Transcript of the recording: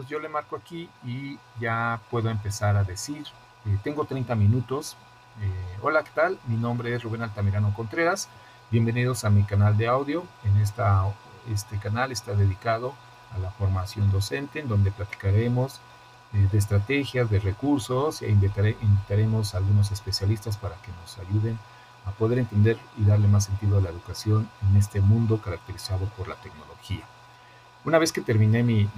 Pues yo le marco aquí y ya puedo empezar a decir, eh, tengo 30 minutos. Eh, hola, ¿qué tal? Mi nombre es Rubén Altamirano Contreras. Bienvenidos a mi canal de audio. En esta, este canal está dedicado a la formación docente, en donde platicaremos eh, de estrategias, de recursos e invitaremos a algunos especialistas para que nos ayuden a poder entender y darle más sentido a la educación en este mundo caracterizado por la tecnología. Una vez que terminé mi,